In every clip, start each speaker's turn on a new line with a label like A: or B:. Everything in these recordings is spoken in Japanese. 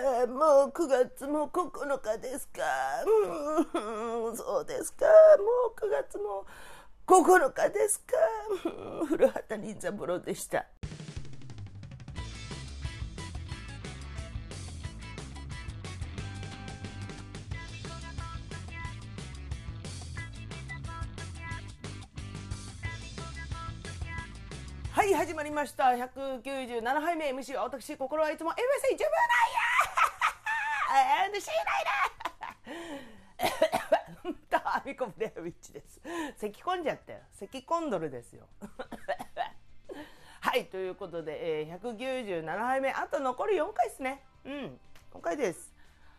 A: もう9月も9日ですか。うん、そうですか。もう9月も9日ですか。うん古畑任三郎でした。はい、始まりました。197杯目 MC は私、心はいつも MC 自分なんやー MC ないなタ ミコブレアウィッチです。咳込んじゃったよ。咳コンドルですよ。はい、ということで、えー、197杯目、あと残り4回ですね。うん、4回です。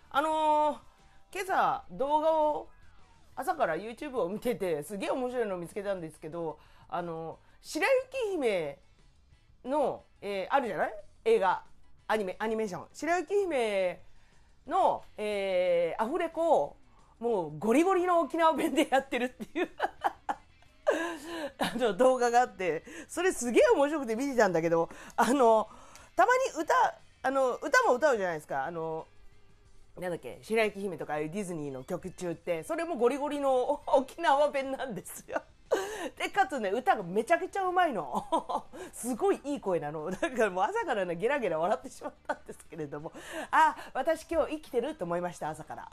A: あのー、今朝動画を朝から YouTube を見ててすげえ面白いのを見つけたんですけどあの白雪姫の、えーあるじゃない？映画アニメアニメーション白雪姫の、えーアフレコをもうゴリゴリの沖縄弁でやってるっていう あの動画があってそれすげえ面白くて見てたんだけどあのたまに歌あの歌も歌うじゃないですかあのなんだっけ白雪姫とかディズニーの曲中ってそれもゴリゴリの沖縄弁なんですよ。でかつね歌がめちゃくちゃうまいの。すごいいい声なの。だからもう朝からねゲラゲラ笑ってしまったんですけれども。あ私今日生きてると思いました朝から。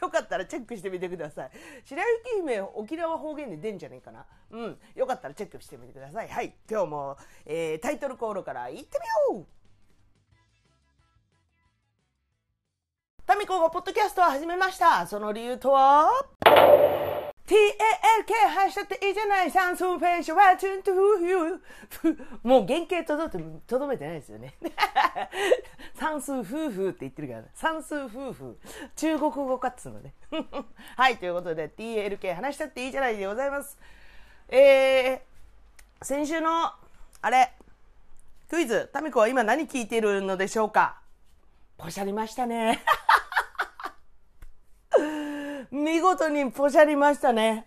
A: よかったらチェックしてみてください。白雪姫沖縄方言で出んじゃねえかな。うん。よかったらチェックしてみてください。はい。今日も、えータイトルコールからいってみよう。タミコがポッドキャストを始めました。その理由とは？?TALK 発したっていいじゃない。算数フェイショはチュントゥフユもう原型とどとどめてないですよね。算数夫婦って言ってるから、ね算数夫婦。中国語かっつうのね。はい、ということで TLK 話したっていいじゃないでございます。えー、先週の、あれ、クイズ、タミコは今何聞いてるのでしょうか？ポシャりましたね。見事にポシャりましたね。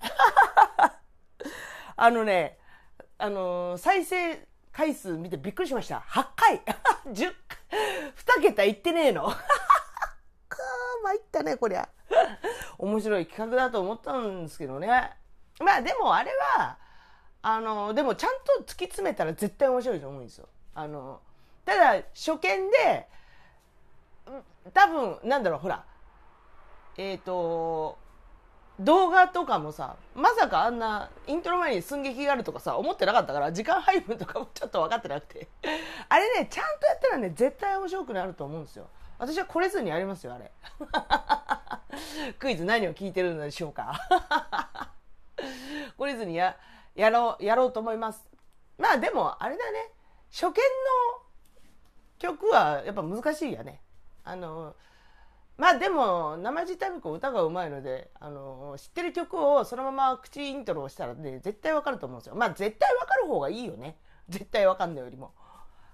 A: あのね、あのー再生回数見てびっくりしました。8回 !10 回、2桁いってねえの。かー、参ったね、こりゃ。面白い企画だと思ったんですけどね。まあでもあれは、あの、でもちゃんと突き詰めたら絶対面白いと思うんですよ。あの、ただ初見で、多分、なんだろう、ほら、えっ、と、動画とかもさ、まさかあんなイントロ前に寸劇があるとかさ、思ってなかったから、時間配分とかもちょっと分かってなくて。あれね、ちゃんとやったらね、絶対面白くなると思うんですよ。私はこれずにやりますよ、あれ。クイズ何を聞いてるのでしょうか。これずにや、やろう、やろうと思います。まあでも、あれだね、初見の曲はやっぱ難しいよね。あの、まあでも、生地タミコ歌がうまいので、あの、知ってる曲をそのまま口イントロをしたらね、絶対わかると思うんですよ。まあ絶対わかる方がいいよね。絶対わかんないよりも。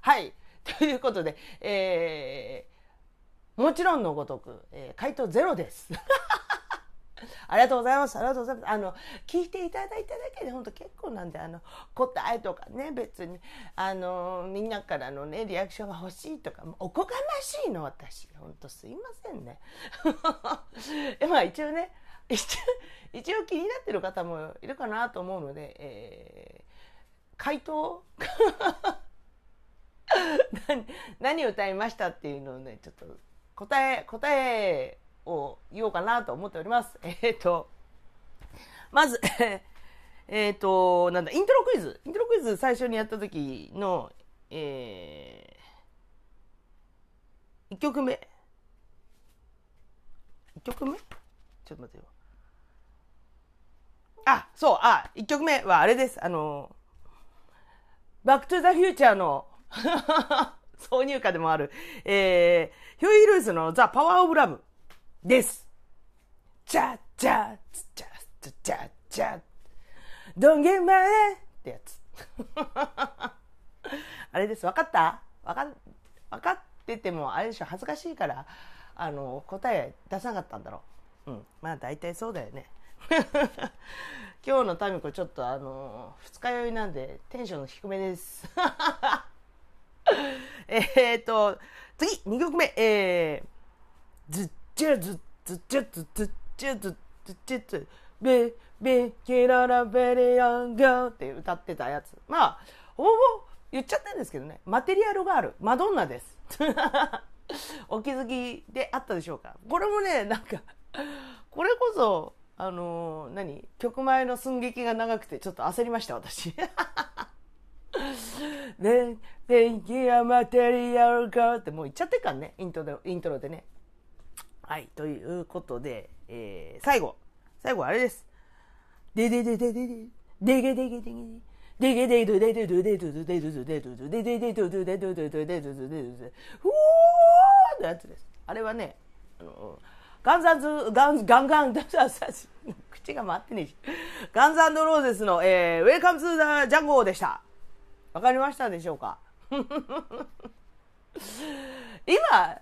A: はい。ということで、えー、もちろんのごとく、えー回答ゼロです。ありがとうございます。ありがとうございます。あの、聞いていただいただけで本当結構なんで、あの、答えとかね、別に、あの、みんなからのね、リアクションが欲しいとか、おこがましいの、私。本当すいませんね。えまあ一応ね、一応、一応気になってる方もいるかなと思うので、えー回答？何何歌いましたっていうのをね、ちょっと答え、答えを言おうかなと思っております。えっ、と、まず、えっと、なんだ、イントロクイズ。イントロクイズ最初にやった時の、えー、1曲目。1曲目？ちょっと待ってよ。あ、そう、あ、1曲目はあれです。あの、バックトゥザフューチャーの 挿入歌でもある、えー、ヒューイ・ルースのザ・パワー・オブ・ラブです。チャッチャッチャッチャッチャッ Don't get mad ってやつ。あれです。わかった？わか、わかってても、あれでしょ、恥ずかしいから、あの、答え出さなかったんだろう。うん。まあ、大体そうだよね。今日のタミコちょっとあの二日酔いなんでテンション低めです。えー、っと、次、2曲目、えー、ずっちゃずっずっちゃずっずっちゃずっずっちゃずべ、べ、キララベレアンガーって歌ってたやつ。まあ、ほぼ言っちゃったんですけどね、マテリアルガール、マドンナです。お気づきであったでしょうかこれもね、なんか、これこそ、あのー、何曲前の寸劇が長くてちょっと焦りました、私。で、Thank you, material girl ってもう言っちゃってっからね、イントロイントロでね。はい、ということで、えー、最後、最後あれです。でででででで、でげでげでげで。でげでどででどでどでどでどでででどででどでどでどでででふおーのやつです。あれはね、あの、ガンザンズ、ガン、ガンガン、口が回ってねえし。ガンズローゼスの、えー、ウェルカムツーザジャンゴでした。わかりましたでしょうか今、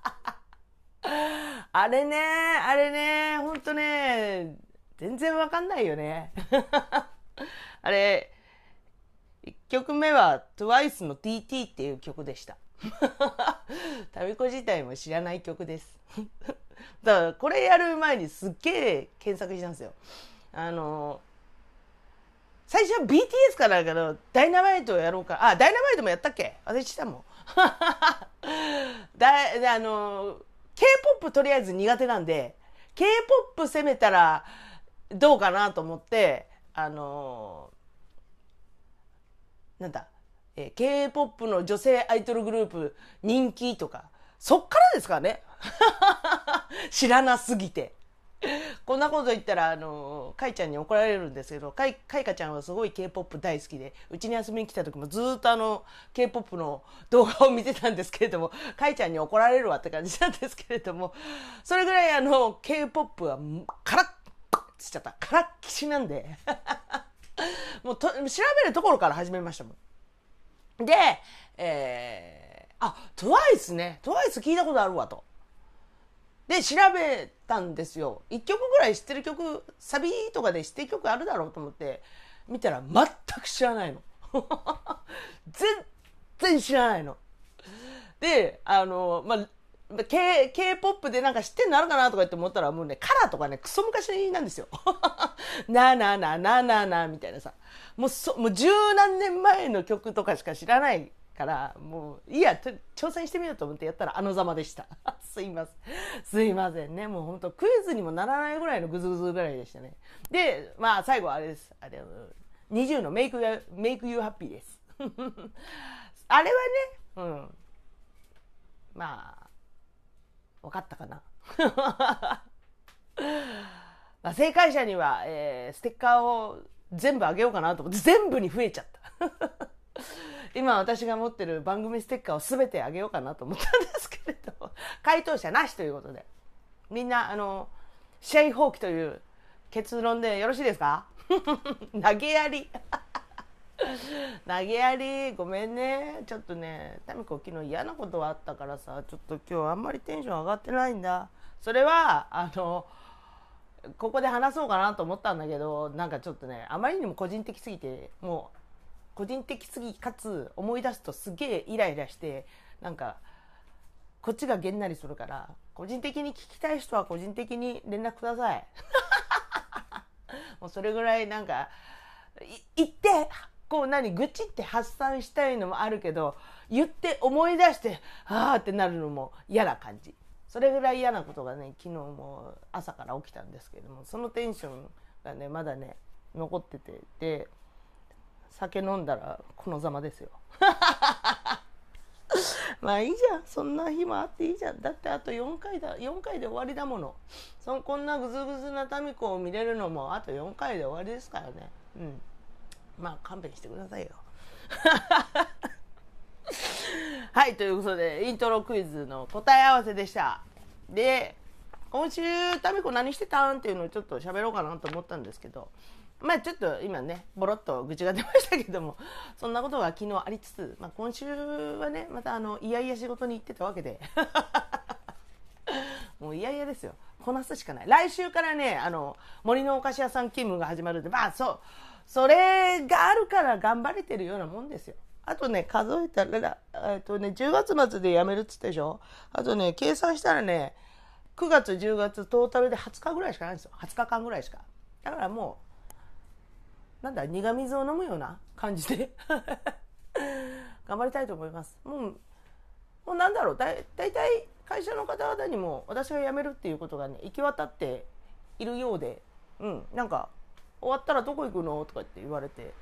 A: あれね、あれね、ほんとね、全然わかんないよね。あれ、1曲目は TWICE の TT っていう曲でした。タミコ自体も知らない曲です。だからこれやる前にすっげえ検索したんですよ。あの、最初は BTS からだけど、ダイナマイトをやろうか。あ、ダイナマイトもやったっけ？私したもん。だあの、K-POP とりあえず苦手なんで、K-POP 攻めたらどうかなと思って、あの、なんだ、えー、K-POP の女性アイドルグループ人気とか、そっからですからね。知らなすぎて。こんなこと言ったら、あの、かいちゃんに怒られるんですけど、かい、かいかちゃんはすごい K-POP 大好きで、うちに遊びに来た時もずっとあの、K-POP の動画を見てたんですけれども、かいちゃんに怒られるわって感じなんですけれども、それぐらいあの、K-POP は、カラッつっちゃった。カラッキシなんで。もうと、調べるところから始めましたもん。で、えー、あ、TWICE ね。TWICE 聞いたことあるわと。で、調べたんですよ。一曲ぐらい知ってる曲、サビとかで知ってる曲あるだろうと思って、見たら全く知らないの。全然知らないの。で、あの、まあ、K、K-POP でなんか知ってんのあるかなとかって思ったらもうね、カラーとかね、クソ昔なんですよ。な あなあなあなあなあなあみたいなさ。もうそ、もう十何年前の曲とかしか知らないからもういいや挑戦してみようと思ってやったらあのざまでした。すいません。すいませんね。もう本当クイズにもならないぐらいのグズグズぐらいでしたね。でまあ最後あれです。あれ20のメイクメイクユーハッピーです。あれはねうん。まあ分かったかな。まあ、正解者には、えー、ステッカーを全部あげようかなと思って全部に増えちゃった。今私が持ってる番組ステッカーを全てあげようかなと思ったんですけれど、回答者なしということで。みんな、あの、試合放棄という結論でよろしいですか？投げやり。投げやり、ごめんね。ちょっとね、タミコ昨日嫌なことはあったからさ、ちょっと今日あんまりテンション上がってないんだ。それは、あの、ここで話そうかなと思ったんだけど、なんかちょっとね、あまりにも個人的すぎて、もう個人的すぎかつ思い出すとすげえイライラしてなんかこっちがげんなりするから個人的に聞きたい人は個人的に連絡ください。もうそれぐらいなんか言ってこう何愚痴って発散したいのもあるけど言って思い出してああってなるのも嫌な感じ。それぐらい嫌なことがね昨日も朝から起きたんですけれどもそのテンションがねまだね残っててで酒飲んだらこのざまですよ。まあいいじゃん。そんな日もあっていいじゃん。だってあと4回だ4回で終わりだもの。そこんなグズグズな民子を見れるのもあと4回で終わりですからね。うん。まあ勘弁してくださいよ。はい、ということで、イントロクイズの答え合わせでした。で、今週、タミコ何してたん？っていうのをちょっと喋ろうかなと思ったんですけど、まあちょっと今ね、ボロッと愚痴が出ましたけども、そんなことが昨日ありつつ、まあ今週はね、またあの、いやいや仕事に行ってたわけで、もういやいやですよ。こなすしかない。来週からね、あの、森のお菓子屋さん勤務が始まるんで、まあそう、それがあるから頑張れてるようなもんですよ。あとね、数えたら、えっとね、10月末で辞めるっつってでしょ？あとね、計算したらね、9月、10月、トータルで20日ぐらいしかないんですよ。20日間ぐらいしか。だからもう、なんだ、苦水を飲むような感じで 頑張りたいと思います。もう、もうなんだろう、だい大体会社の方々にも私が辞めるっていうことがね、行き渡っているようで、うん、なんか、終わったらどこ行くのとかって言われて、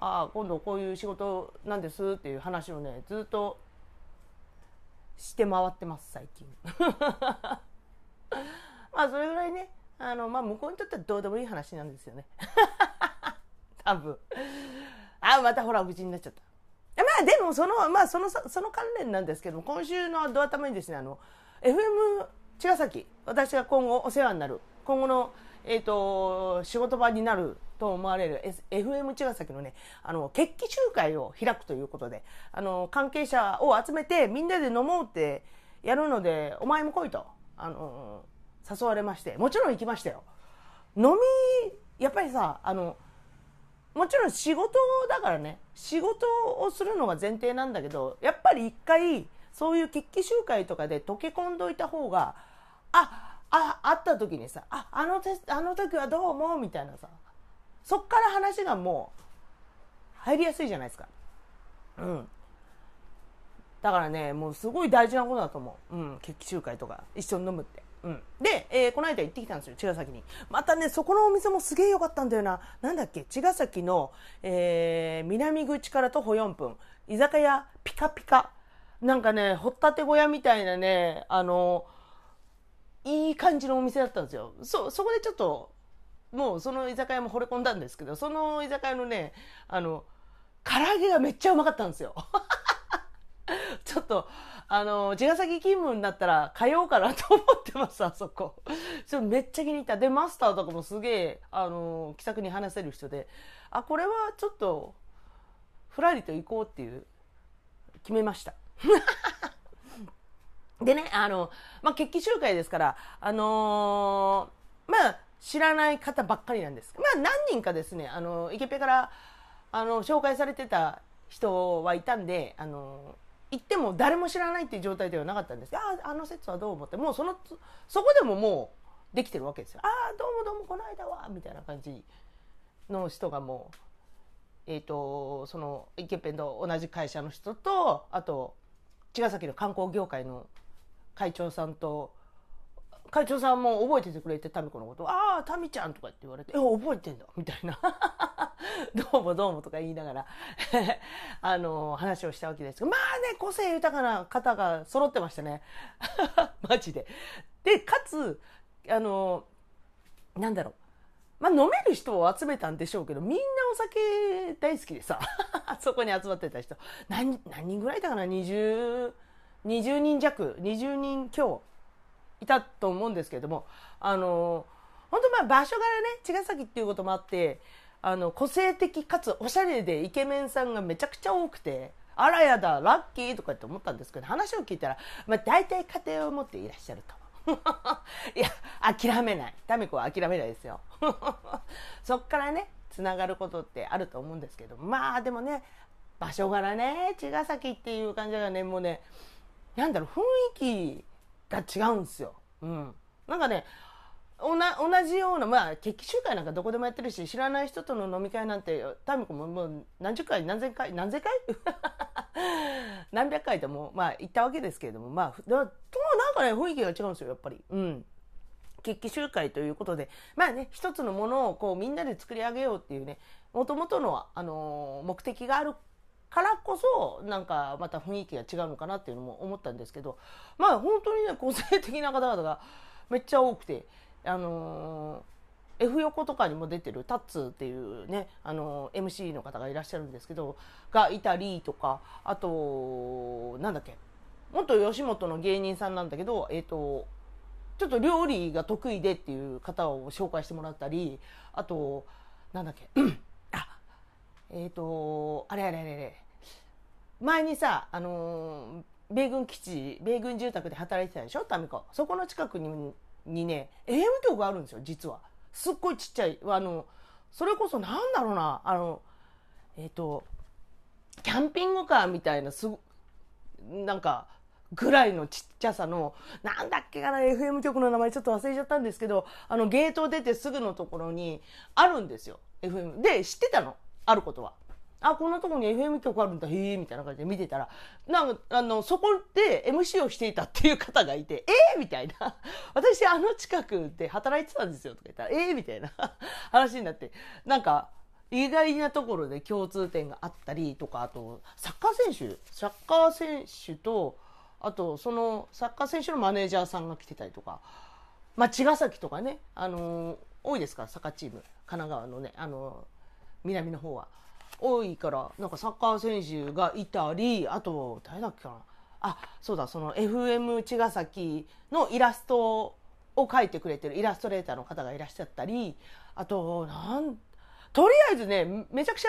A: ああ、今度こういう仕事なんですっていう話をね、ずっとして回ってます、最近。まあ、それぐらいね、あの、まあ、向こうにとってはどうでもいい話なんですよね。多分。あ、またほら、愚痴になっちゃった。まあ、でも、その、まあ、その、その関連なんですけども、今週のドア玉にですね、あの、FM 茅ヶ崎、私が今後お世話になる、今後の、えっ、と、仕事場になると思われる、S、FM 茅ヶ崎のね、あの、決起集会を開くということで、あの、関係者を集めてみんなで飲もうってやるので、お前も来いと、あの、誘われまして、もちろん行きましたよ。飲み、やっぱりさ、あの、もちろん仕事だからね、仕事をするのが前提なんだけど、やっぱり一回、そういう決起集会とかで溶け込んどいた方が、あ、あ、会った時にさ、あ、あの、あの時はどうも、みたいなさ、そっから話がもう、入りやすいじゃないですか。うん。だからね、もうすごい大事なことだと思う。うん、決起集会とか、一緒に飲むって。うん。で、えーこの間行ってきたんですよ、茅ヶ崎に。またね、そこのお店もすげえ良かったんだよな。なんだっけ、茅ヶ崎の、えー南口から徒歩4分、居酒屋ピカピカ。なんかね、掘ったて小屋みたいなね、あの、いい感じのお店だったんですよ。そ、そこでちょっと、もうその居酒屋も惚れ込んだんですけど、その居酒屋のね、あの、唐揚げがめっちゃうまかったんですよ。ちょっと、あの、茅ヶ崎勤務になったら通おうかなと思ってます、あそこ。ちょっとめっちゃ気に入った。で、マスターとかもすげえ、あの、気さくに話せる人で、あ、これはちょっと、ふらりと行こうっていう、決めました。でね、あの、まあ、決起集会ですから、あのーまあ、知らない方ばっかりなんです。まあ、何人かですね、あの、イケペから、あの、紹介されてた人はいたんで、あの、行っても誰も知らないっていう状態ではなかったんです。ああ、あの説はどう思って、もうその、そこでももうできてるわけですよ。ああ、どうもどうもこの間は、みたいな感じの人がもう、えっ、と、その、イケペンと同じ会社の人と、あと、茅ヶ崎の観光業界の会長さんと、会長さんも覚えててくれて、タミコのこと、ああ、タミちゃんとかって言われて、え、覚えてんだ、みたいな。どうもどうもとか言いながら、あの、話をしたわけですけど、まあね、個性豊かな方が揃ってましたね。マジで。で、かつ、あの、なんだろう。まあ、飲める人を集めたんでしょうけど、みんなお酒大好きでさ、そこに集まってた人、何、何人ぐらいいたかな ?20、20人弱、20人強いたと思うんですけれども、あの、本当まあ場所柄ね、茅ヶ崎っていうこともあって、あの、個性的かつおしゃれでイケメンさんがめちゃくちゃ多くて、あらやだ、ラッキーとかって思ったんですけど、話を聞いたら、まあ大体家庭を持っていらっしゃると。いや、諦めない。タミコは諦めないですよ。そっからね、つながることってあると思うんですけど、まあでもね、場所柄ね、茅ヶ崎っていう感じがね、もうね、なんだろう、雰囲気が違うんですよ。うん。なんかね、同じような、まあ、決起集会なんかどこでもやってるし、知らない人との飲み会なんて、タミコももう何十回、何千回、何千回？何百回とも、まあ、行ったわけですけれども、まあ、ふだとなんかね、雰囲気が違うんですよ、やっぱり。うん。決起集会ということで、まあね、一つのものをこうみんなで作り上げようっていうね、もともとの、あのー目的があるからこそ、なんかまた雰囲気が違うのかなっていうのも思ったんですけど、まあ本当にね、個性的な方々がめっちゃ多くて、あのー F 横とかにも出てるタッツっていうねあの MC の方がいらっしゃるんですけどがいたりとかあとなんだっけ元吉本の芸人さんなんだけどえっ、とちょっと料理が得意でっていう方を紹介してもらったりあとなんだっけ あえっ、とあれあれあれあれ前にさあの米軍基地米軍住宅で働いてたでしょタミコ。そこの近くににね AM 局があるんですよ実はすっごいちっちゃいあのそれこそなんだろうなあのえっ、とキャンピングカーみたいなすなんかぐらいのちっちゃさの、なんだっけかな、FM 局の名前ちょっと忘れちゃったんですけど、あの、ゲート出てすぐのところにあるんですよ。FM。で、知ってたの。あることは。あ、こんなとこに FM 局あるんだ、へえ、みたいな感じで見てたら、なんか、あの、そこで MC をしていたっていう方がいて、ええー、みたいな。私、あの近くで働いてたんですよ、とか言ったら、ええー、みたいな。話になって、なんか、意外なところで共通点があったりとか、あと、サッカー選手、サッカー選手と、あとそのサッカー選手のマネージャーさんが来てたりとか、まあ、茅ヶ崎とかね、あのー、多いですか？らサッカーチーム。神奈川のね、あのー、南の方は。多いからなんかサッカー選手がいたりあと誰だっけかなあそうだその FM 茅ヶ崎のイラストを描いてくれてるイラストレーターの方がいらっしゃったりあとなんとりあえずねめちゃくちゃ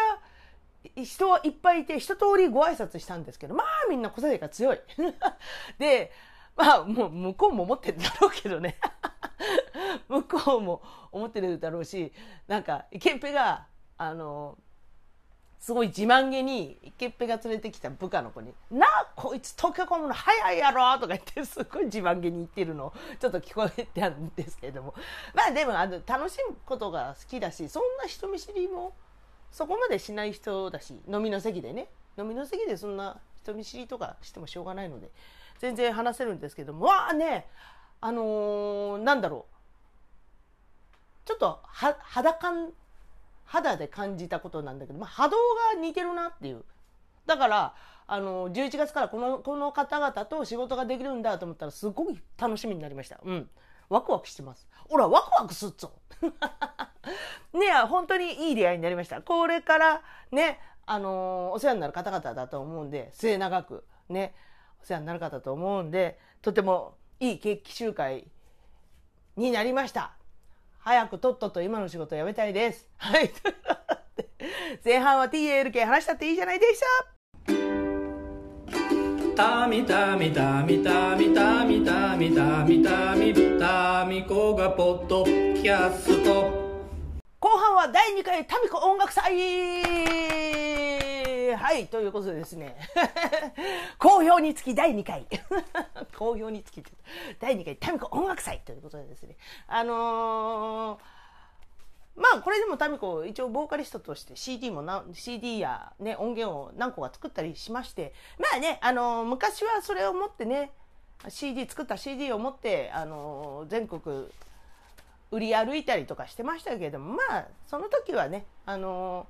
A: 人はいっぱいいて、一通りご挨拶したんですけど、まあみんな個性が強い。で、まあもう向こうも思ってるんだろうけどね。向こうも思ってるだろうし、なんか、イケンペが、あの、すごい自慢げに、イケンペが連れてきた部下の子に、なあ、こいつ溶け込むの早いやろとか言って、すごい自慢げに言ってるの、ちょっと聞こえてたんですけれども。まあでも、あの、楽しむことが好きだし、そんな人見知りも、そこまでしない人だし飲みの席でね。飲みの席でそんな人見知りとかしてもしょうがないので全然話せるんですけども。わあねあのー、なんだろう。ちょっと肌感肌で感じたことなんだけど、まあ、波動が似てるなっていうだからあの11月からこのこの方々と仕事ができるんだと思ったらすごい楽しみになりました。うん。ワクワクしてます。ほら、ワクワクすっぞ。ね本当にいい出会いになりました。これからね、あの、お世話になる方々だと思うんで、末永くね、お世話になる方と思うんで、とてもいい決起集会になりました。早くとっとと今の仕事辞めたいです。はい。前半は TALK 話したっていいじゃないでした。たみたみたみたみたみたみたみたみたみこがポッドキャスト後半は第2回タミコ音楽祭はいということでですね。好評につき第2回。好評につき第2回タミコ音楽祭ということでですね。あのーまあこれでもタミコ一応ボーカリストとして CD もな CD や、ね、音源を何個か作ったりしましてまあねあの昔はそれを持ってね CD 作った CD を持ってあの全国売り歩いたりとかしてましたけれどもまあその時はねあの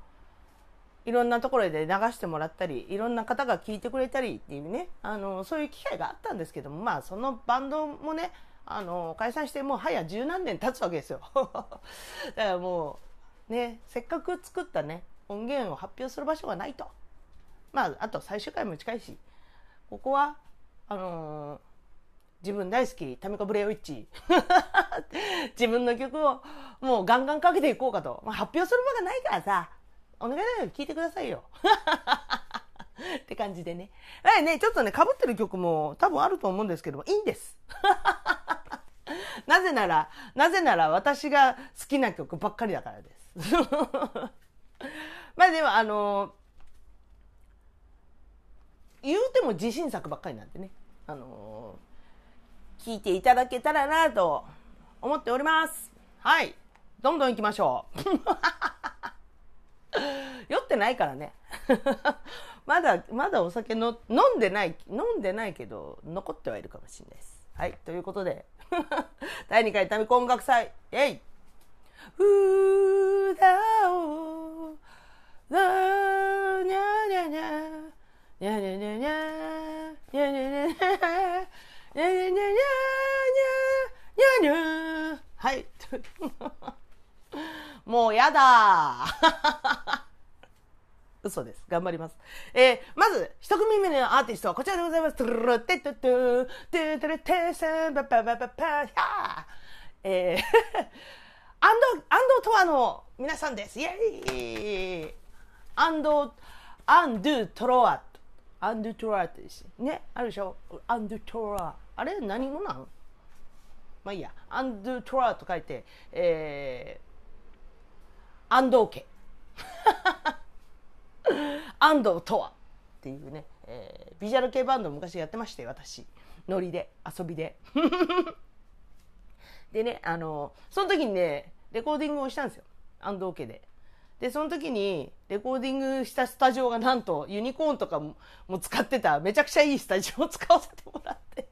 A: いろんなところで流してもらったりいろんな方が聴いてくれたりっていうね。あのそういう機会があったんですけどもまあそのバンドもねあの解散してもう早十何年経つわけですよ。だからもうねせっかく作ったね音源を発表する場所がないと。まああと最終回も近いしここはあのー、自分大好きタミコブレオイッチ。自分の曲をもうガンガンかけていこうかと、まあ、発表する場がないからさお願いだから聞いてくださいよ って感じでね。はいね、ちょっとね、被ってる曲も多分あると思うんですけども、いいんです。なぜなら、なぜなら私が好きな曲ばっかりだからです。まあでも、あの言うても自信作ばっかりなんでね、あの聞いていただけたらなと思っております。はい。どんどん行きましょう。酔ってないからね。まだ、まだお酒の飲んでない、飲んでないけど、残ってはいるかもしれないです。はい。ということで、第2回タミコ音楽祭、えい歌を、にゃにゃにゃ、にゃにゃにゃにゃ、にゃにゃにゃにゃ、にゃにゃにゃにゃ、にゃにゃにゃ、はい。もうやだ 嘘です。頑張ります。えー、まず、一組目のアーティストはこちらでございます。トゥルルテットトゥトゥトゥルテセンバババババヒャーえー、アンド、アンドトアの皆さんです。イェイアンド、アンドゥトロアアンドゥトロアってですね。あるでしょ？アンドゥトロア。あれ何語なん？まあいいや。アンドゥトロアと書いて、えー、アンドーケ。安藤とはっていうね、えー、ビジュアル系バンド昔やってまして私。ノリで遊びで。でねあのその時にねレコーディングをしたんですよ。安藤家で。でその時にレコーディングしたスタジオがなんとユニコーンとかも使ってためちゃくちゃいいスタジオを使わせてもらって。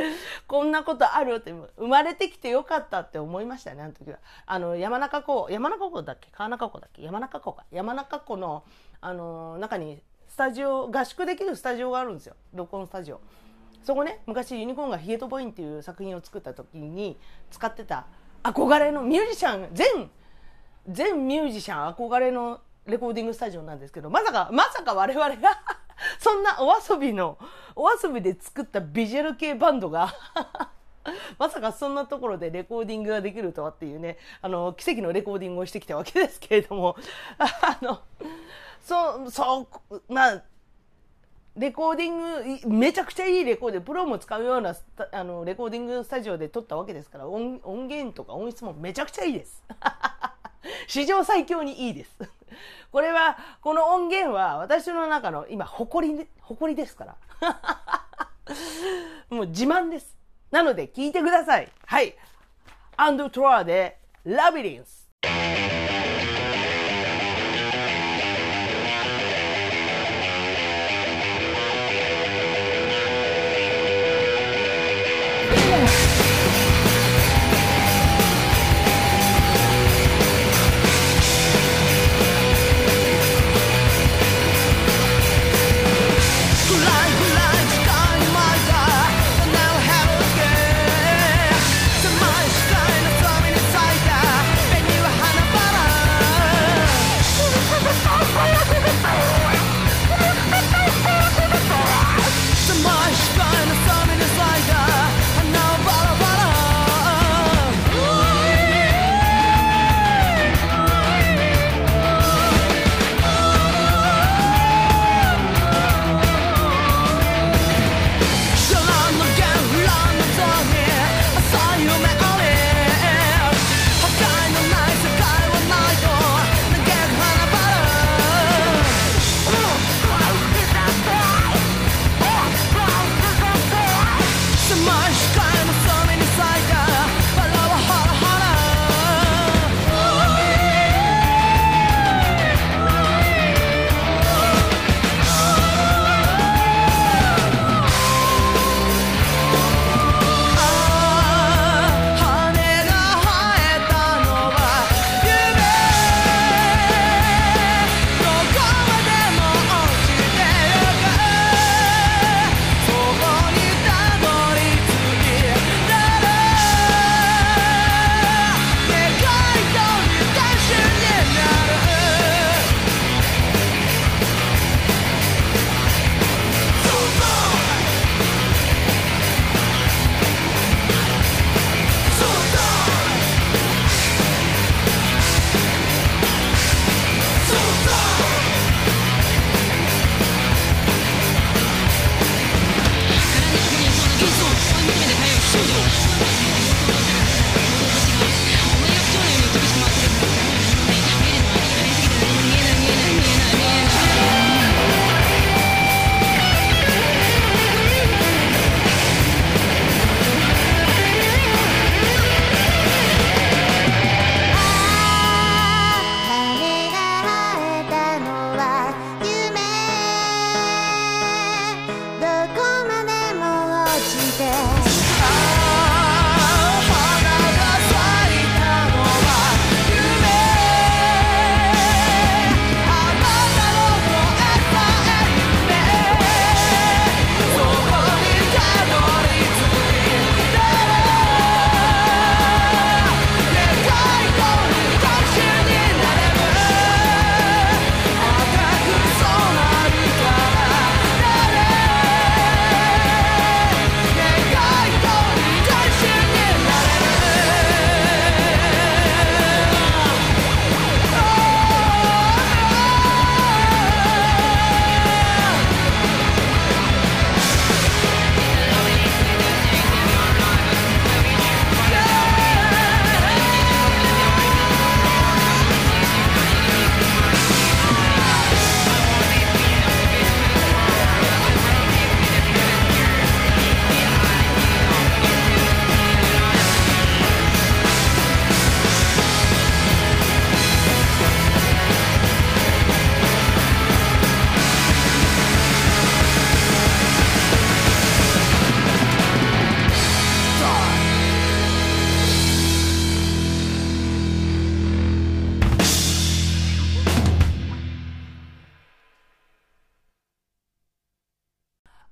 A: こんなことあるって生まれてきてよかったって思いましたねあの時は。あの山中湖山中湖だっけ？川中湖だっけ？山中湖か。山中湖のあの中にスタジオ合宿できるスタジオがあるんですよ。録音スタジオ。そこね昔ユニコーンが「ヒゲとボイン」っていう作品を作った時に使ってた憧れのミュージシャン全全ミュージシャン憧れのレコーディングスタジオなんですけどまさかまさか我々が そんなお遊びのお遊びで作ったビジュアル系バンドが まさかそんなところでレコーディングができるとはっていうねあの奇跡のレコーディングをしてきたわけですけれども あのそう、そ、まあ、レコーディング、めちゃくちゃいいレコーディング、プロも使うようなあのレコーディングスタジオで撮ったわけですから、音源とか音質もめちゃくちゃいいです。史上最強にいいです。これは、この音源は私の中の今、誇り、誇りですから。もう自慢です。なので、聞いてください。はい。アンドトラーで、ラビリンス。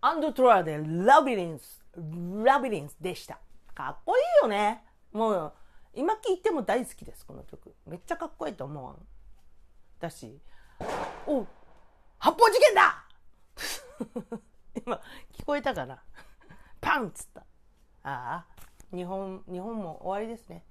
A: アンドトロアでラビリンス、ラビリンスでした。かっこいいよね。もう、今聴いても大好きです、この曲。めっちゃかっこいいと思わん？だし、お発砲事件だ 今、聞こえたかな？パンっつった。ああ、日本、日本も終わりですね。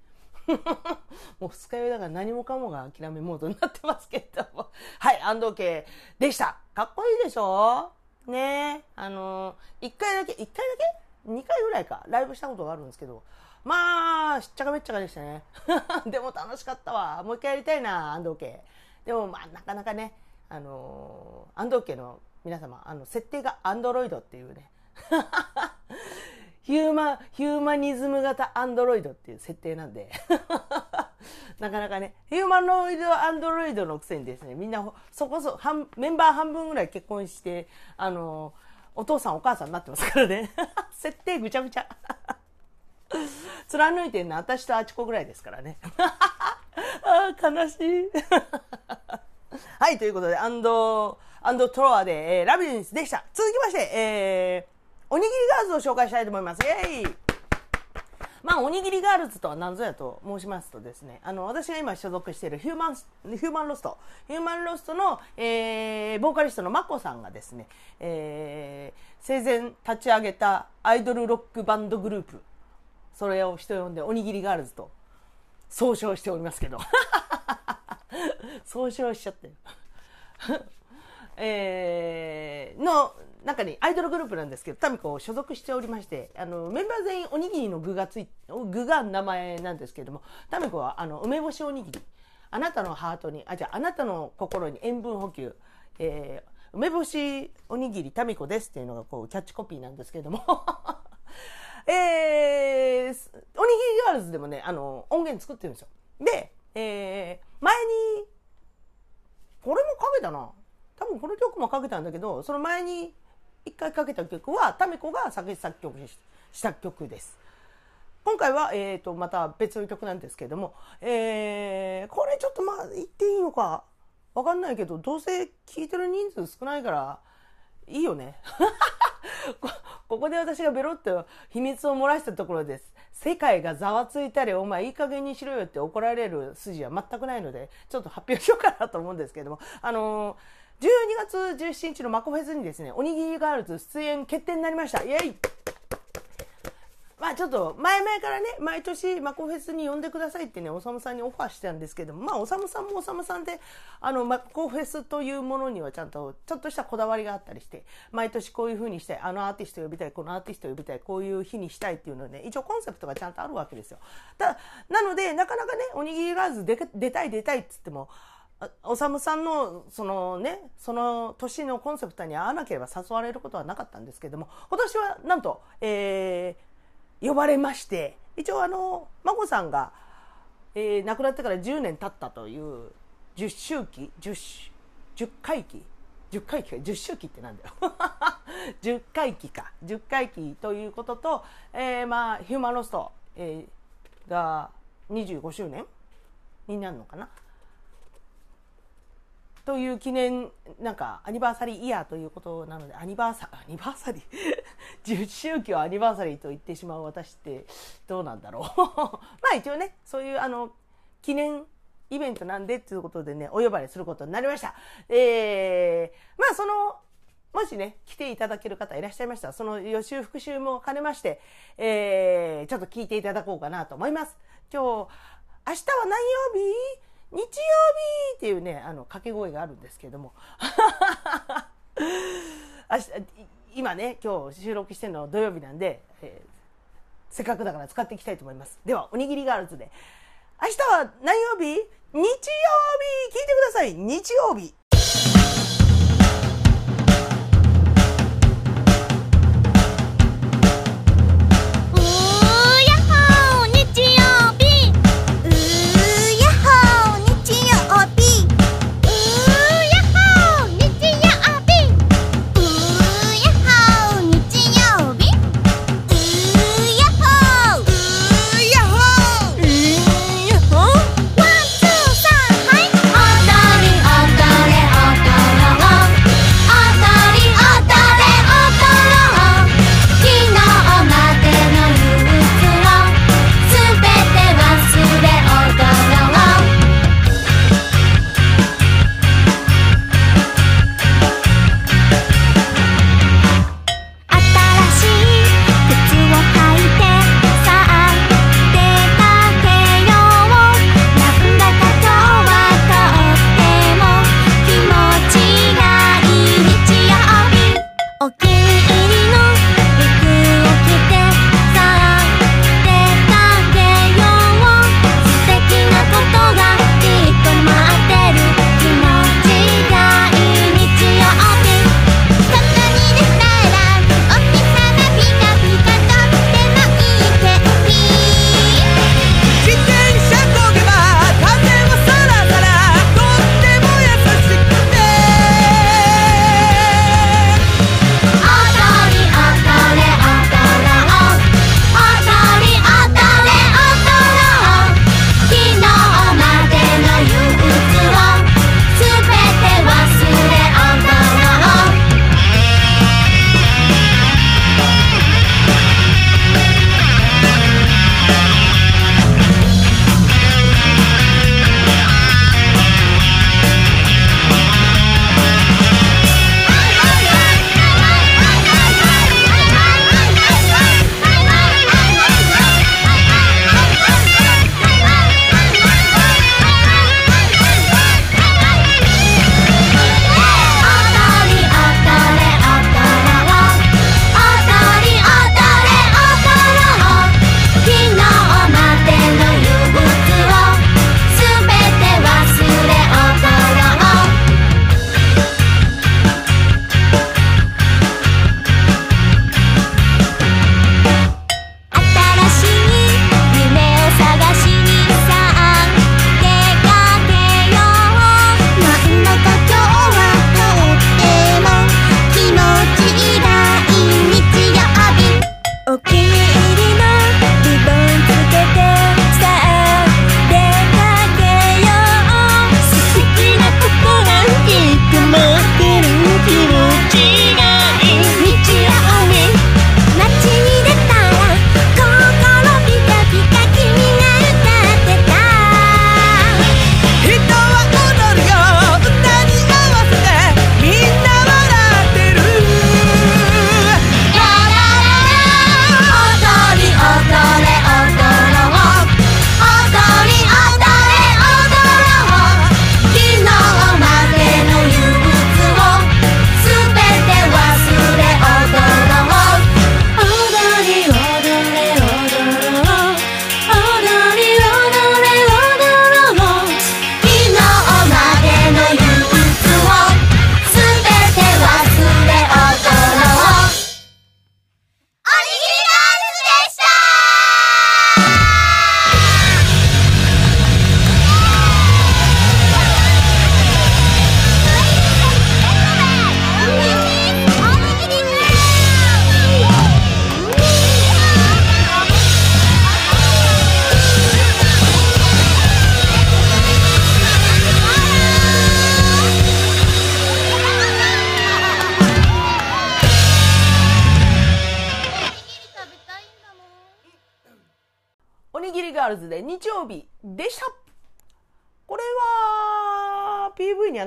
A: もう二日酔いだから何もかもが諦めモードになってますけども。はい、安藤家でした。かっこいいでしょ？ねあのー、一回だけ、一回だけ？二回ぐらいか、ライブしたことがあるんですけど、まあ、しっちゃかめっちゃかでしたね。でも楽しかったわ。もう一回やりたいな、安藤家。でもまあ、なかなかね、あのー、安藤家の皆様、あの、設定がアンドロイドっていうね。ヒューマ、ヒューマニズム型アンドロイドっていう設定なんで なかなかね、ヒューマノイドアンドロイドのくせにですね、みんなそこそ、半メンバー半分ぐらい結婚して、あの、お父さんお母さんになってますからね。設定ぐちゃぐちゃ。貫いてんの私とあちこぐらいですからね。ああ、悲しい。はい、ということで、アンド、アンドトロアで、えー、ラビリンスでした。続きまして、えー、おにぎりガーズを紹介したいと思います。イェイまあ、おにぎりガールズとは何ぞやと申しますとですね、あの、私が今所属しているヒューマン、ヒューマンロスト、ヒューマンロストの、えー、ボーカリストのマコさんがですね、えー、生前立ち上げたアイドルロックバンドグループ、それを人呼んでおにぎりガールズと総称しておりますけど。総称しちゃってる。えー、の中にアイドルグループなんですけど、タミコ所属しておりまして、あの、メンバー全員おにぎりの具がつい、具が名前なんですけれども、タミコはあの、梅干しおにぎり。あなたのハートに、あ、じゃあ、あなたの心に塩分補給。えー、梅干しおにぎりタミコですっていうのがこう、キャッチコピーなんですけれども。えー、おにぎりガールズでもね、あの、音源作ってるんですよ。で、えー、前に、これもかけたな。多分この曲もかけたんだけど、その前に一回かけた曲は、タメコが作詞作曲した曲です。今回は、えっ、ー、と、また別の曲なんですけれども、えー、これちょっとまあ言っていいのかわかんないけど、どうせ聴いてる人数少ないから、いいよね。ここで私がベロッと秘密を漏らしたところです。世界がざわついたり、お前いい加減にしろよって怒られる筋は全くないので、ちょっと発表しようかなと思うんですけれども、あのー12月17日のマコフェスにですね、おにぎりガールズ出演決定になりました。イェイまあちょっと前々からね、毎年マコフェスに呼んでくださいってね、おさむさんにオファーしてたんですけども、まあおさむさんもおさむさんで、あの、マコフェスというものにはちゃんと、ちょっとしたこだわりがあったりして、毎年こういう風にしたい、あのアーティスト呼びたい、このアーティスト呼びたい、こういう日にしたいっていうのね、一応コンセプトがちゃんとあるわけですよ。だなので、なかなかね、おにぎりガールズ出出たい出たいっつっても、おさむさんのそのねその年のコンセプトに合わなければ誘われることはなかったんですけども今年はなんと、えー、呼ばれまして一応あの孫さんが、えー、亡くなってから10年経ったという10周期 10, 10回忌10回忌か10周期ってなんだよ。10回忌か。10回忌ということと、えー、まあヒューマンロスト、えー、が25周年になるのかな。という記念、なんか、アニバーサリーイヤーということなので、アニバーサ、アニバーサリー？10周期をアニバーサリーと言ってしまう私ってどうなんだろう？まあ一応ね、そういうあの、記念イベントなんでっていうことでね、お呼ばれすることになりました。えー、まあその、もしね、来ていただける方いらっしゃいましたら、その予習復習も兼ねまして、えー、ちょっと聞いていただこうかなと思います。今日、明日は何曜日？日曜日っていうね、あの、掛け声があるんですけども。明日、今ね、今日収録してるの土曜日なんで、えー、せっかくだから使っていきたいと思います。では、おにぎりガールズで。明日は何曜日？日曜日聞いてください日曜日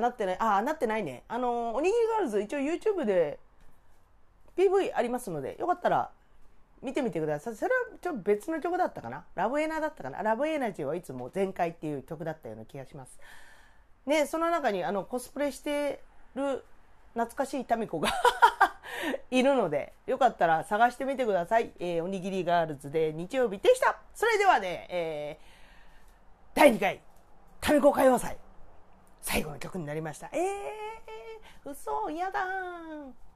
A: なってない。ああ、なってないね。あの、おにぎりガールズ一応 YouTube で PV ありますので、よかったら見てみてください。それはちょっと別の曲だったかな？ラブエナだったかな？ラブエナジーはいつも全開っていう曲だったような気がします。ね、その中にあのコスプレしてる懐かしい民子が いるので、よかったら探してみてください。えー、おにぎりガールズで日曜日でした。それではね、えー、第2回、民子歌謡祭、最後の曲になりました。えー、嘘、嫌だ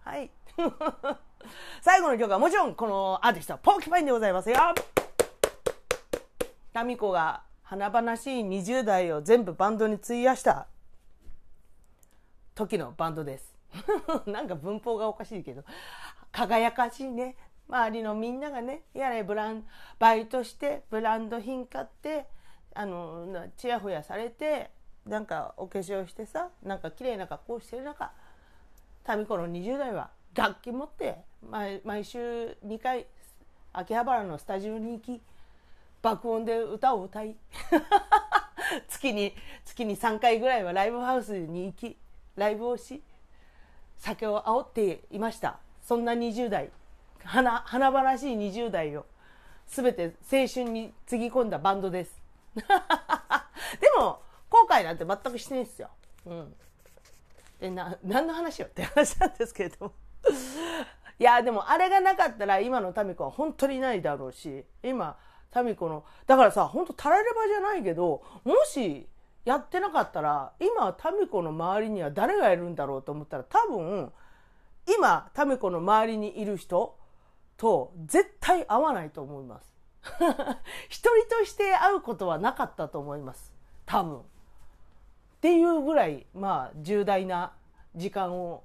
A: はい。最後の曲はもちろんこのアーティスト、ポーキパインでございますよ。民子が華々しい20代を全部バンドに費やした時のバンドです。なんか文法がおかしいけど、輝かしいね。周りのみんながね、やれブラン、バイトして、ブランド品買って、あの、ちやほやされて、なんかお化粧してさ、なんか綺麗な格好してる中、民子の20代は楽器持って毎毎週2回秋葉原のスタジオに行き爆音で歌を歌い 月に月に3回ぐらいはライブハウスに行きライブをし酒を煽っていました。そんな20代。華華々しい20代を全て青春につぎ込んだバンドです。でも後悔なんて全くしてないですよ、うん、でな何の話よって話なんですけれども いやでもあれがなかったら今の民子は本当にないだろうし今民子のだからさ本当たらればじゃないけどもしやってなかったら今民子の周りには誰がいるんだろうと思ったら多分今民子の周りにいる人と絶対会わないと思います。一人として会うことはなかったと思います。多分。っていうぐらいまあ重大な時間を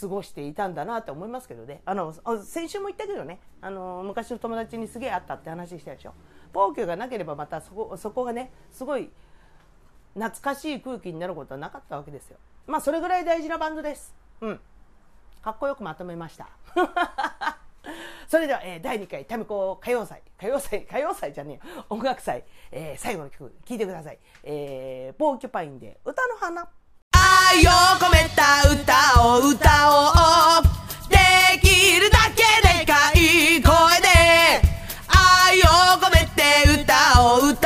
A: 過ごしていたんだなと思いますけどね。あの先週も言ったけどね。あの昔の友達にすげえ会ったって話したでしょ。ポーキュがなければまたそこそこがねすごい懐かしい空気になることはなかったわけですよ。まあそれぐらい大事なバンドです。うん。かっこよくまとめました。それでは、えー、第2回タミコ歌謡祭。歌謡祭歌謡祭じゃねえ音楽祭、えー、最後の曲聴いてください、えー、ポーキュパインで歌の花。愛を込めた歌を歌おう。できるだけでかい声で。愛を込めて歌を歌おう。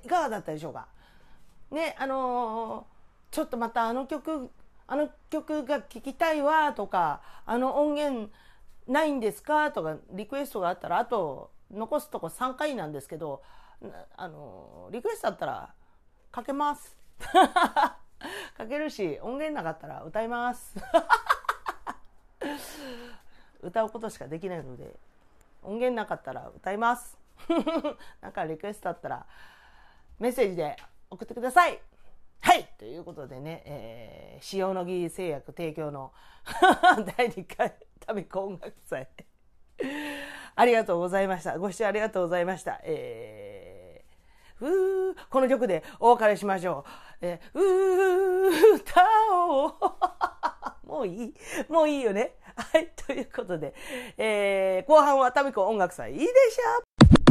A: コ音楽祭いかがだったでしょうか？ねあのー、ちょっとまたあの曲あの曲が聴きたいわとかあの音源ないんですか？とかリクエストがあったらあと残すとこ3回なんですけどあのリクエストあったらかけます。かけるし音源なかったら歌います。歌うことしかできないので音源なかったら歌います。なんかリクエストあったらメッセージで送ってくださいはいということでね、えー、塩野義製薬提供の 第2回旅コ音楽祭ありがとうございました。ご視聴ありがとうございました。えー、ふー、この曲でお別れしましょう。えー、うー、歌おう。もういいもういいよね。はい、ということで、えー、後半はタミコ音楽祭いいでしょ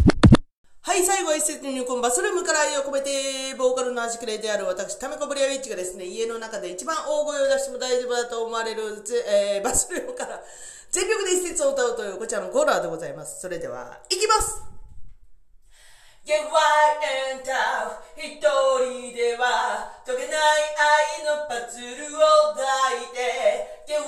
A: はい、最後は一節に入婚バスルームから愛を込めて、ボーカルの味くれである私、タメコブリアウィッチがですね、家の中で一番大声を出しても大丈夫だと思われる、えー、バスルームから全力で一節を歌うというこちらのコーラーでございます。それでは、いきますゲワイエンタ一人では解けない愛のパズルを抱いて。ゲワイ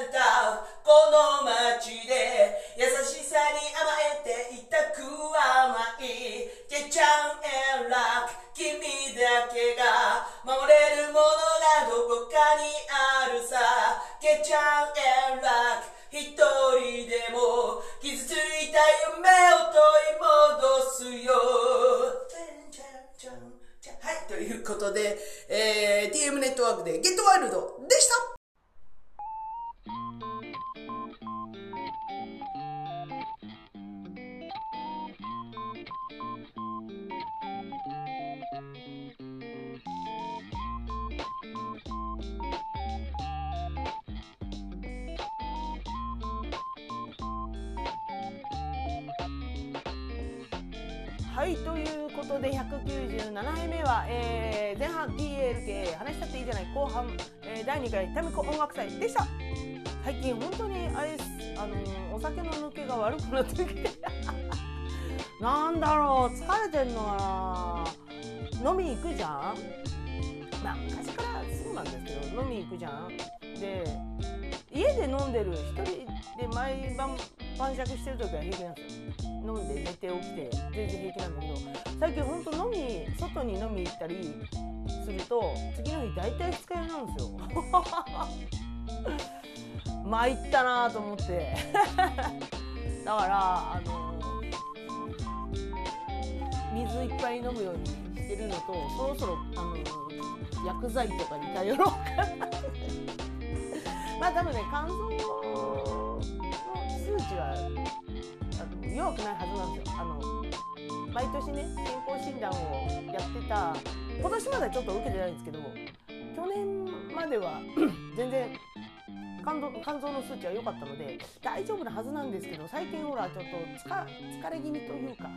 A: エンタこの街で。優しさに甘えていたく甘い。ゲちゃんエラック。君だけが。守れるものがどこかにあるさ。ゲちゃんエラック。一人でも傷ついた夢を取り戻すよ。はいということで、えー、TM ネットワークでゲットワイルドでした。はいということで197杯目は、えー、前半 DLK 話したっていいじゃない後半、えー、第2回タミコ音楽祭でした。最近本当にあれですあのー、お酒の抜けが悪くなってきて。なんだろう疲れてんのかな飲み行くじゃん？まあ昔からそうなんですけど飲み行くじゃん？で家で飲んでる一人で毎晩晩酌してる時は平気なんですよ。飲んで寝て起きて全然平気なんだけど最近ほんと飲み外に飲み行ったりすると次の日大体二日酔いなんですよ。参ったなと思って。だからあの水いっぱい飲むようにしてるのとそろそろあの薬剤とかに頼ろうかな まあ多分ね肝臓弱くないはずなんですよ。あの毎年ね健康診断をやってた。今年まではちょっと受けてないんですけど去年までは 全然肝臓肝臓の数値は良かったので大丈夫なはずなんですけど最近ほらちょっと疲れ気味というか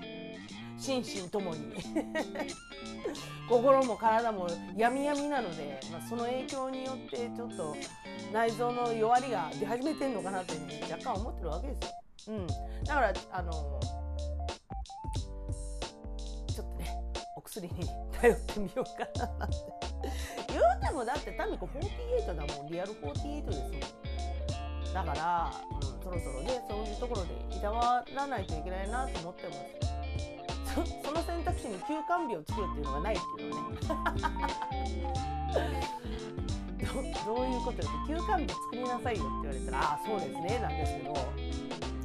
A: 心身ともに。心も体もやみやみなので、まあ、その影響によってちょっと内臓の弱りが出始めてるのかなというふうに若干思ってるわけですよ。うん、だからあのちょっとねお薬に頼ってみようかななんて。言うてもだってタミコ48だもん。リアル48ですもん。だから、うん、そろそろねそういうところでいたわらないといけないなと思ってます。そその選択肢に休館日を作るっていうのがないっていうのはね。どどういうことです休館日作りなさいよって言われたらああそうですねなんですけど。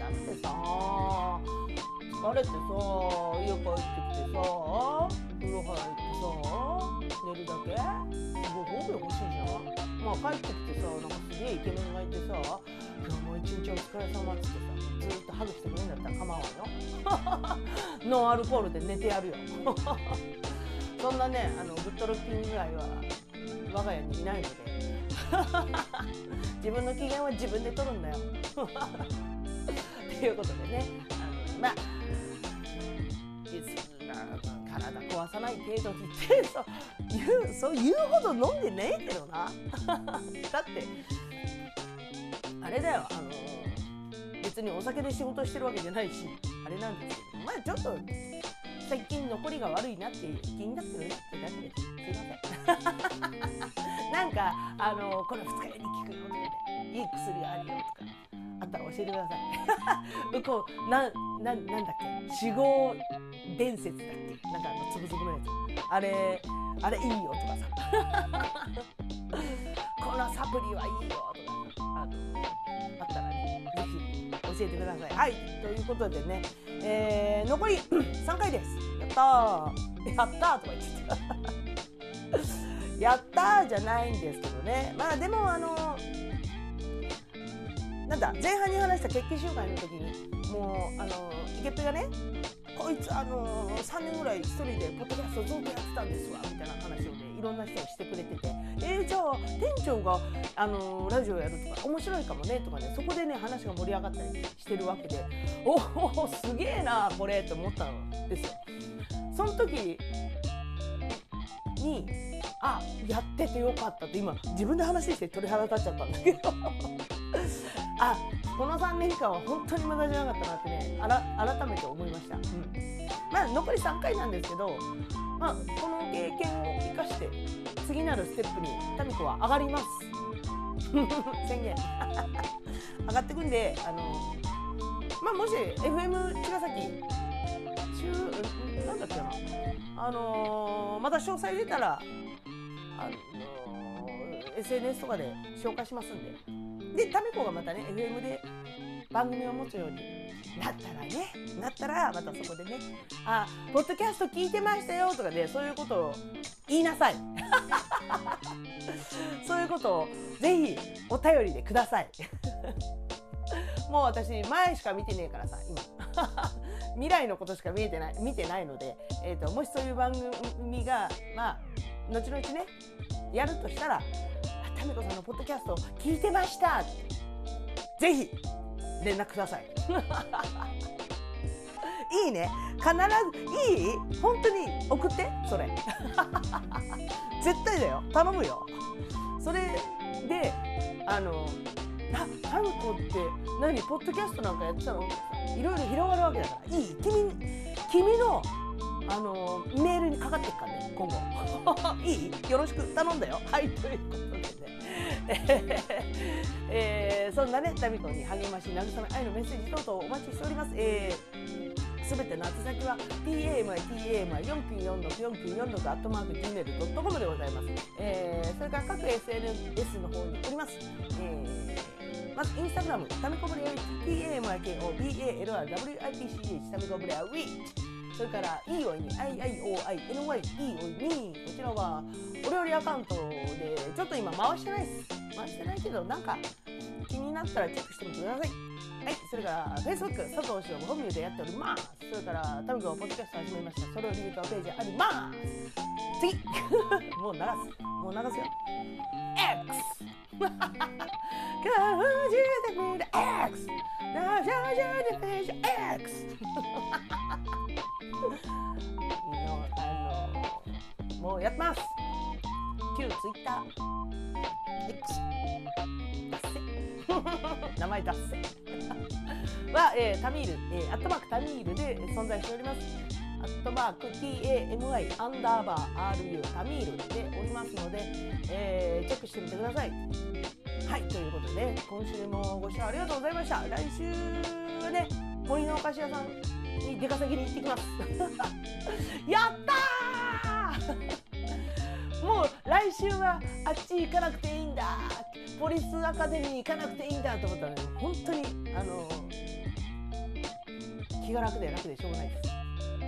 A: だってさ。疲れてさ家帰ってきてさ風呂入ってさ寝るだけ？ご褒美欲しいじゃん。まあ帰ってきてさなんかすげえイケメンがいてさ今日も一日お疲れ様っつってさずっとハグしてくれるんだったら構わんよ。ノンアルコールで寝てやるよ。そんなねあのグッドルッキング以外は我が家にいないので。自分の機嫌は自分で取るんだよ。いうことでね。あのまあ体壊さない程度にってそう言うそう言うほど飲んでねえけどな。だってあれだよ。あの、別にお酒で仕事してるわけじゃないしあれなんですけどまあちょっと最近残りが悪いなって気になってるなってだけですいません。なんかあの、これ二日酔いに効くよとかねいい薬あるよとか。あったら教えてください。向 こうなななんだっけ？死後伝説だっけ？なんかあのつぶつぶのやつ。あれあれいいよとかさ。このサプリはいいよとかあのあったらねぜひ教えてください。はいということでね、えー、残り 3回です。やったー。やったーとか言ってた。やったーじゃないんですけどね。まあでもあのなんだ前半に話した決起集会の時にもうあのイケペがねこいつあの3年ぐらい一人でポッドキャストずっとやってたんですわみたいな話をねいろんな人がしてくれてて。えー、じゃあ店長があのラジオやるとか面白いかもねとかねそこでね話が盛り上がったりしてるわけで。おおすげえなこれと思ったんですよ。その時にあやっててよかったって今自分で話して鳥肌立っちゃったんだけど。あこの3年間は本当に無駄じゃなかったなってね改めて思いました、うん、まあ残り3回なんですけど、まあ、この経験を生かして次なるステップにタミコは上がります。宣言。上がってくんであのまあもし FM 茅ヶ崎中なんだっけな。あのー、また詳細出たらあのー、SNS とかで紹介しますんででタミコがまたね FM で番組を持つようになったらねなったらまたそこでね「あポッドキャスト聞いてましたよ」とかねそういうことを言いなさい。そういうことをぜひお便りでください。もう私前しか見てねえからさ今。未来のことしか見えてない見てないので、えーと、ともしそういう番組がまあ後々ねやるとしたらタミコさんのポッドキャストを聞いてました。ぜひ連絡ください。いいね。必ずいい？本当に送って？それ。絶対だよ。頼むよ。それであの「あタミコって何？ポッドキャストなんかやってたの?」いろいろ広がるわけだから。いい？君君のあのメールにかかっていくからね今後。いい？よろしく頼んだよ。はいということで。えー、そんなね、タミコに励まし、慰め、愛のメッセージ等々お待ちしております。えす、べての宛先は tami,tami,4946496 アットマーク gmail.com でございます。えー、それから各 SNS の方におります。えー、まず、インスタグラム、タミコブレア、tamikobalrwitch、タミコブレアウィッチ。それから、いいおいに、IIOINY、いいおいに、こちらは、お料理アカウントで、ちょっと今回してないです。回してないけどなんか気になったらチェックしてみてください。はいそれから Facebook 佐藤翔本名でやっております。それからタミコポッドキャスト始めました。それを理由とページあります。次。もう流す。もう流すよ。X 感じてみる X! 感じてみる X! やってます。旧 Twitter X 名前出せ は、えー、タミール、えー、アットマークタミールで存在しております。アットマーク TAMI アンダーバー RU タミールでおりますので、えー、チェックしてみてください。はいということで今週もご視聴ありがとうございました。来週はね森のお菓子屋さんに出稼ぎに行ってきます。やったーもう来週はあっち行かなくていいんだポリスアカデミー行かなくていいんだと思ったらね。本当にあの気が楽で楽でしょうがないで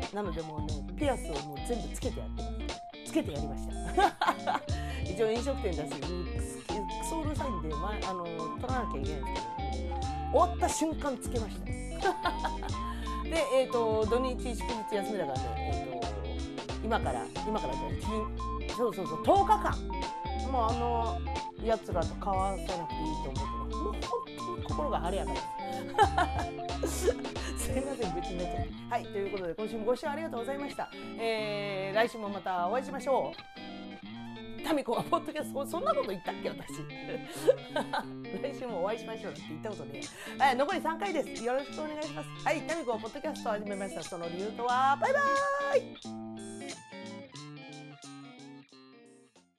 A: す。なのでもうねピアスをもう全部つけてやって。ますつけてやりました。一応飲食店だしクソうるさいんで、まあの取らなきゃいけないんですけど終わった瞬間つけましたでえっ、ー、と土日祝日休みだからね、えーと、今から今からじゃ金そうそうそう。10日間。もうあのやつらと交わさなくていいと思ってもう本当に心が晴れやかです。すいません愚痴になっちゃって。はいということで今週もご視聴ありがとうございました、えー、来週もまたお会いしましょう。タミコはポッドキャストそんなこと言ったっけ私。来週もお会いしましょうって言ったことねはい残り3回です。よろしくお願いします。はいタミコはポッドキャストを始めました。その理由とはバイバーイ。